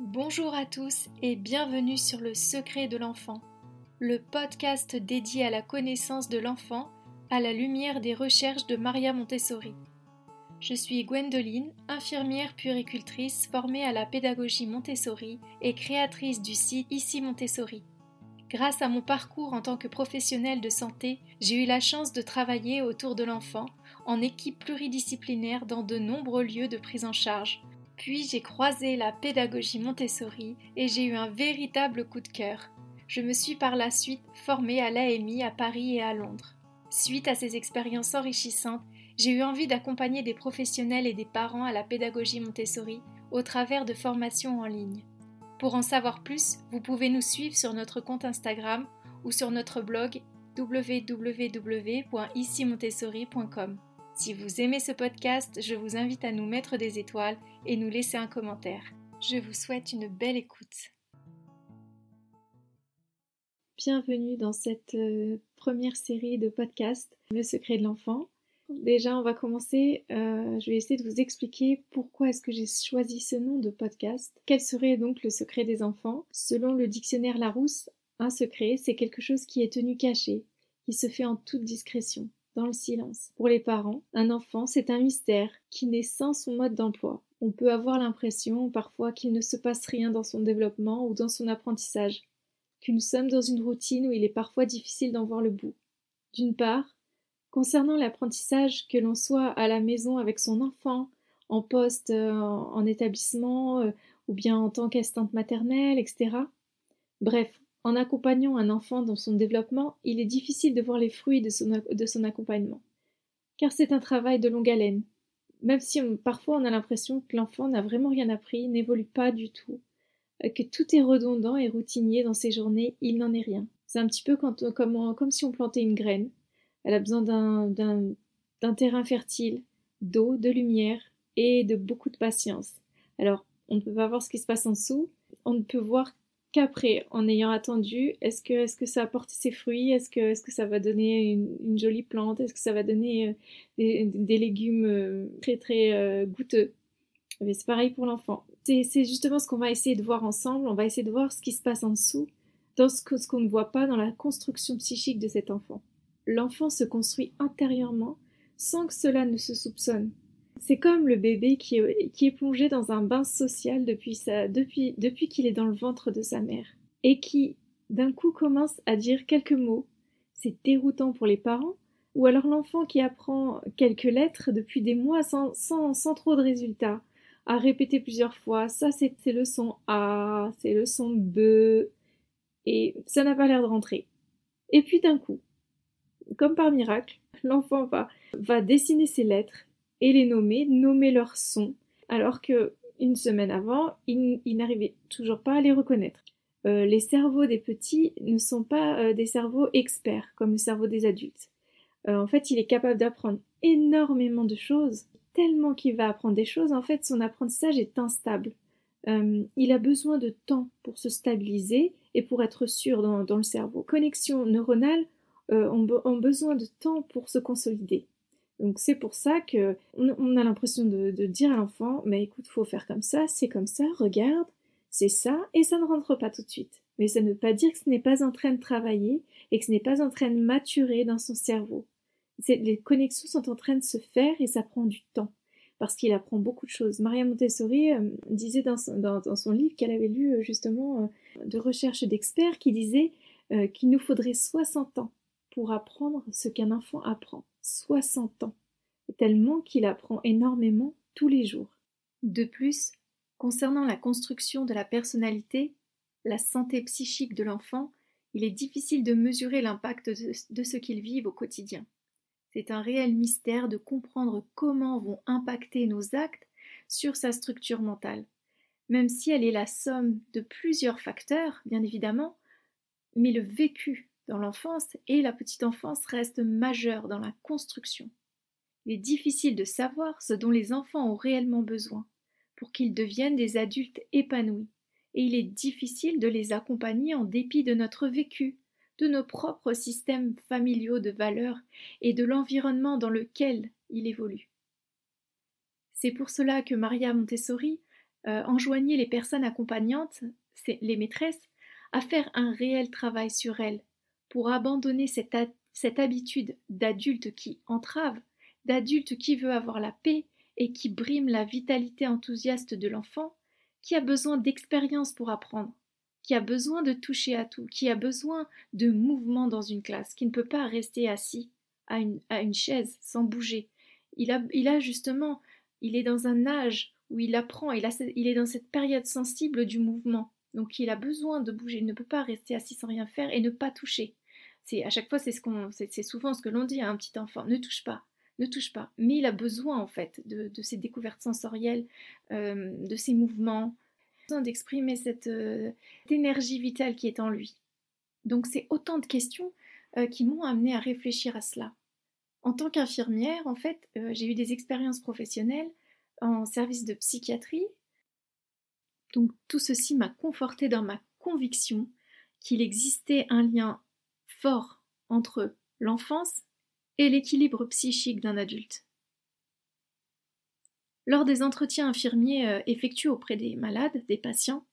Bonjour à tous et bienvenue sur Le Secret de l'enfant, le podcast dédié à la connaissance de l'enfant à la lumière des recherches de Maria Montessori. Je suis Gwendoline, infirmière puéricultrice formée à la pédagogie Montessori et créatrice du site Ici Montessori. Grâce à mon parcours en tant que professionnelle de santé, j'ai eu la chance de travailler autour de l'enfant en équipe pluridisciplinaire dans de nombreux lieux de prise en charge. Puis j'ai croisé la pédagogie Montessori et j'ai eu un véritable coup de cœur. Je me suis par la suite formée à l'AMI à Paris et à Londres. Suite à ces expériences enrichissantes, j'ai eu envie d'accompagner des professionnels et des parents à la pédagogie Montessori au travers de formations en ligne. Pour en savoir plus, vous pouvez nous suivre sur notre compte Instagram ou sur notre blog www.icimontessori.com. Si vous aimez ce podcast, je vous invite à nous mettre des étoiles et nous laisser un commentaire. Je vous souhaite une belle écoute. Bienvenue dans cette euh, première série de podcasts, Le secret de l'enfant. Déjà, on va commencer. Euh, je vais essayer de vous expliquer pourquoi est-ce que j'ai choisi ce nom de podcast. Quel serait donc le secret des enfants? Selon le dictionnaire Larousse, un secret, c'est quelque chose qui est tenu caché, qui se fait en toute discrétion, dans le silence. Pour les parents, un enfant, c'est un mystère qui naît sans son mode d'emploi. On peut avoir l'impression parfois qu'il ne se passe rien dans son développement ou dans son apprentissage, que nous sommes dans une routine où il est parfois difficile d'en voir le bout. D'une part, Concernant l'apprentissage, que l'on soit à la maison avec son enfant, en poste, euh, en, établissement, euh, ou bien en tant qu'assistante maternelle, etc. Bref, en accompagnant un enfant dans son développement, il est difficile de voir les fruits de son, accompagnement. Car c'est un travail de longue haleine. Même si parfois on a l'impression que l'enfant n'a vraiment rien appris, n'évolue pas du tout, euh, que tout est redondant et routinier dans ses journées, il n'en est rien. C'est un petit peu comme, comme si on plantait une graine. Elle a besoin d'un terrain fertile, d'eau, de lumière et de beaucoup de patience. Alors, on ne peut pas voir ce qui se passe en dessous, on ne peut voir qu'après, en ayant attendu, est-ce que, ça apporte ses fruits, est-ce que, ça va donner une, jolie plante, est-ce que ça va donner euh, des, légumes euh, très très euh, goûteux? c'est pareil pour l'enfant. C'est justement ce qu'on va essayer de voir ensemble, on va essayer de voir ce qui se passe en dessous, dans ce qu'on ne voit pas dans la construction psychique de cet enfant l'enfant se construit intérieurement sans que cela ne se soupçonne. C'est comme le bébé qui est, plongé dans un bain social depuis, qu'il est dans le ventre de sa mère et qui, d'un coup, commence à dire quelques mots. C'est déroutant pour les parents, ou alors l'enfant qui apprend quelques lettres depuis des mois sans, sans, trop de résultats, à répéter plusieurs fois, ça c'est le son A, c'est le son B, et ça n'a pas l'air de rentrer. Et puis d'un coup, comme par miracle, l'enfant va, va dessiner ses lettres et les nommer, nommer leurs sons, alors que une semaine avant, il, n'arrivait toujours pas à les reconnaître. Euh, les cerveaux des petits ne sont pas euh, des cerveaux experts comme le cerveau des adultes. Euh, en fait, il est capable d'apprendre énormément de choses, tellement qu'il va apprendre des choses, en fait, son apprentissage est instable. il a besoin de temps pour se stabiliser et pour être sûr dans, le cerveau. Connexion neuronale euh, ont, besoin de temps pour se consolider. Donc c'est pour ça que on, a l'impression de, dire à l'enfant, mais écoute, faut faire comme ça, c'est comme ça, regarde, c'est ça, et ça ne rentre pas tout de suite. Mais ça ne veut pas dire que ce n'est pas en train de travailler et que ce n'est pas en train de maturer dans son cerveau. Les connexions sont en train de se faire et ça prend du temps parce qu'il apprend beaucoup de choses. Maria Montessori euh, disait dans son, livre qu'elle avait lu euh, justement de recherches d'experts qui disaient qu'il nous faudrait 60 ans pour apprendre ce qu'un enfant apprend. 60 ans. Tellement qu'il apprend énormément tous les jours. De plus, concernant la construction de la personnalité, la santé psychique de l'enfant, il est difficile de mesurer l'impact de, ce qu'il vit au quotidien. C'est un réel mystère de comprendre comment vont impacter nos actes sur sa structure mentale, même si elle est la somme de plusieurs facteurs, bien évidemment, mais le vécu dans l'enfance et la petite enfance reste majeure dans la construction. Il est difficile de savoir ce dont les enfants ont réellement besoin pour qu'ils deviennent des adultes épanouis, et il est difficile de les accompagner en dépit de notre vécu, de nos propres systèmes familiaux de valeurs et de l'environnement dans lequel il évolue. C'est pour cela que Maria Montessori euh, enjoignait les personnes accompagnantes, les maîtresses, à faire un réel travail sur elles pour abandonner cette, habitude d'adulte qui entrave, d'adulte qui veut avoir la paix et qui brime la vitalité enthousiaste de l'enfant, qui a besoin d'expérience pour apprendre, qui a besoin de toucher à tout, qui a besoin de mouvement dans une classe, qui ne peut pas rester assis à une, chaise sans bouger. Il a, il a justement, il est dans un âge où il apprend, il, il est dans cette période sensible du mouvement. Donc il a besoin de bouger, il ne peut pas rester assis sans rien faire et ne pas toucher. C'est à chaque fois c'est ce qu'on c'est souvent ce que l'on dit à un petit enfant, ne touche pas, ne touche pas. Mais il a besoin en fait de, de ces découvertes sensorielles, euh, de ces mouvements, besoin d'exprimer cette, euh, énergie vitale qui est en lui. Donc c'est autant de questions euh, qui m'ont amené à réfléchir à cela. En tant qu'infirmière, en fait, j'ai eu des expériences professionnelles en service de psychiatrie. Donc tout ceci m'a conforté dans ma conviction qu'il existait un lien fort entre l'enfance et l'équilibre psychique d'un adulte. Lors des entretiens infirmiers euh, effectués auprès des malades, des patients,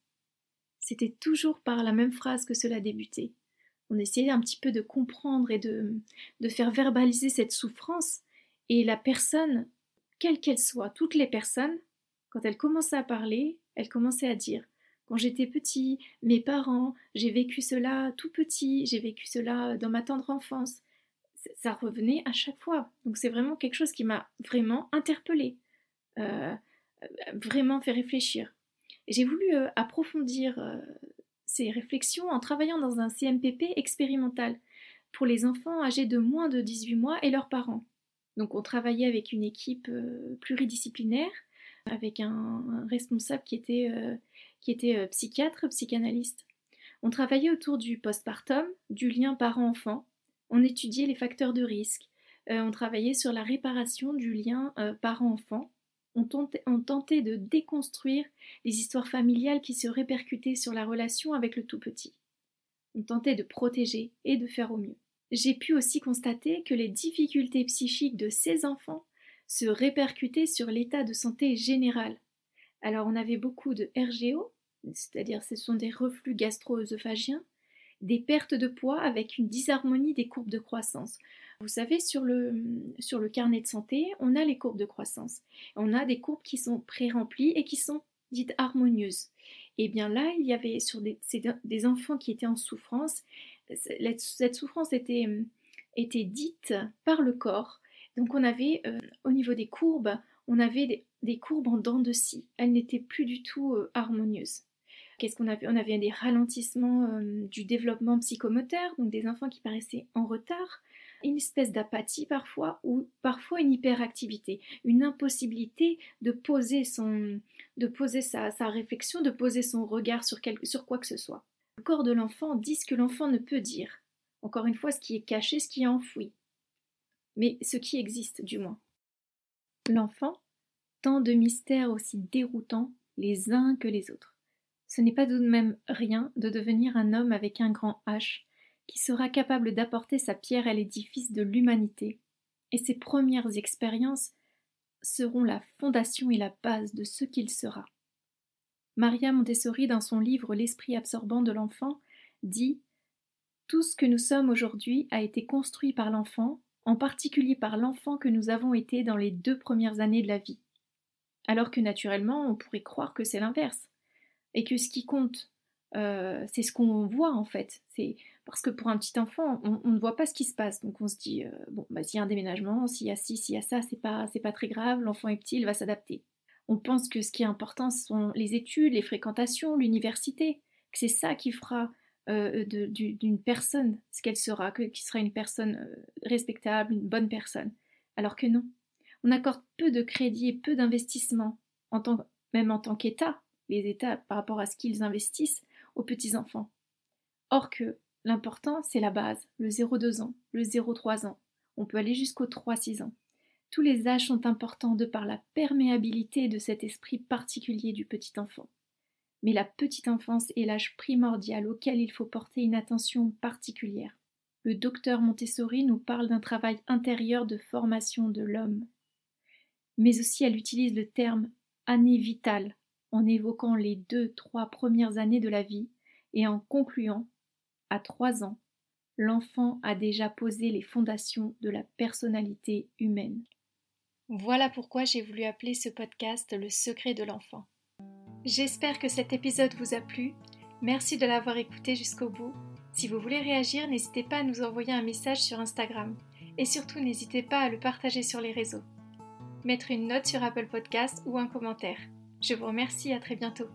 c'était toujours par la même phrase que cela débutait. On essayait un petit peu de comprendre et de, de faire verbaliser cette souffrance, et la personne, quelle qu'elle soit, toutes les personnes, quand elles commençaient à parler, elles commençaient à dire quand j'étais petit, mes parents, j'ai vécu cela tout petit, j'ai vécu cela dans ma tendre enfance. Ça revenait à chaque fois. Donc c'est vraiment quelque chose qui m'a vraiment interpellée, euh, vraiment fait réfléchir. J'ai voulu euh, approfondir euh, ces réflexions en travaillant dans un CMPP expérimental pour les enfants âgés de moins de 18 mois et leurs parents. Donc on travaillait avec une équipe pluridisciplinaire, avec un responsable qui était qui était euh, psychiatre, psychanalyste. On travaillait autour du postpartum, du lien parent-enfant. On étudiait les facteurs de risque. Euh, on travaillait sur la réparation du lien euh, parent-enfant. On tentait, de déconstruire les histoires familiales qui se répercutaient sur la relation avec le tout petit. On tentait de protéger et de faire au mieux. J'ai pu aussi constater que les difficultés psychiques de ces enfants se répercutaient sur l'état de santé général, alors on avait beaucoup de RGO, c'est-à-dire ce sont des reflux gastro-œsophagiens, des pertes de poids avec une disharmonie des courbes de croissance. Vous savez, sur le, sur le carnet de santé, on a les courbes de croissance. On a des courbes qui sont pré-remplies et qui sont dites harmonieuses. Et bien là, il y avait sur des, des enfants qui étaient en souffrance. Cette souffrance était, était dite par le corps. Donc on avait euh, au niveau des courbes, on avait des, courbes en dents de scie. Elles n'étaient plus du tout euh, harmonieuses. Qu'est-ce qu'on avait? On avait des ralentissements euh, du développement psychomoteur, donc des enfants qui paraissaient en retard, une espèce d'apathie parfois, ou parfois une hyperactivité, une impossibilité de poser, son, de poser sa, réflexion, de poser son regard sur, sur quoi que ce soit. Le corps de l'enfant dit ce que l'enfant ne peut dire. Encore une fois, ce qui est caché, ce qui est enfoui. Mais ce qui existe, du moins. L'enfant, tant de mystères aussi déroutants les uns que les autres. Ce n'est pas tout de même rien de devenir un homme avec un grand H, qui sera capable d'apporter sa pierre à l'édifice de l'humanité, et ses premières expériences seront la fondation et la base de ce qu'il sera. Maria Montessori, dans son livre L'esprit absorbant de l'enfant, dit Tout ce que nous sommes aujourd'hui a été construit par l'enfant en particulier par l'enfant que nous avons été dans les deux premières années de la vie. Alors que naturellement, on pourrait croire que c'est l'inverse, et que ce qui compte, euh, c'est ce qu'on voit en fait. C'est parce que pour un petit enfant, on, ne voit pas ce qui se passe, donc on se dit euh, bon, bah, s'il y a un déménagement, s'il y a ci, s'il y a ça, c'est pas, pas très grave. L'enfant est petit, il va s'adapter. On pense que ce qui est important, ce sont les études, les fréquentations, l'université, que c'est ça qui fera euh, d'une personne, ce qu'elle sera, qui sera une personne respectable, une bonne personne. Alors que non. On accorde peu de crédit et peu d'investissement, en même en tant qu'État, les États par rapport à ce qu'ils investissent aux petits-enfants. Or que l'important, c'est la base, le 0-2 ans, le 0-3 ans. On peut aller jusqu'au 3-6 ans. Tous les âges sont importants de par la perméabilité de cet esprit particulier du petit enfant mais la petite enfance est l'âge primordial auquel il faut porter une attention particulière. Le docteur Montessori nous parle d'un travail intérieur de formation de l'homme. Mais aussi elle utilise le terme année vitale en évoquant les deux, trois premières années de la vie et en concluant, à trois ans, l'enfant a déjà posé les fondations de la personnalité humaine. Voilà pourquoi j'ai voulu appeler ce podcast Le secret de l'enfant. J'espère que cet épisode vous a plu. Merci de l'avoir écouté jusqu'au bout. Si vous voulez réagir, n'hésitez pas à nous envoyer un message sur Instagram. Et surtout, n'hésitez pas à le partager sur les réseaux. Mettre une note sur Apple Podcast ou un commentaire. Je vous remercie, à très bientôt.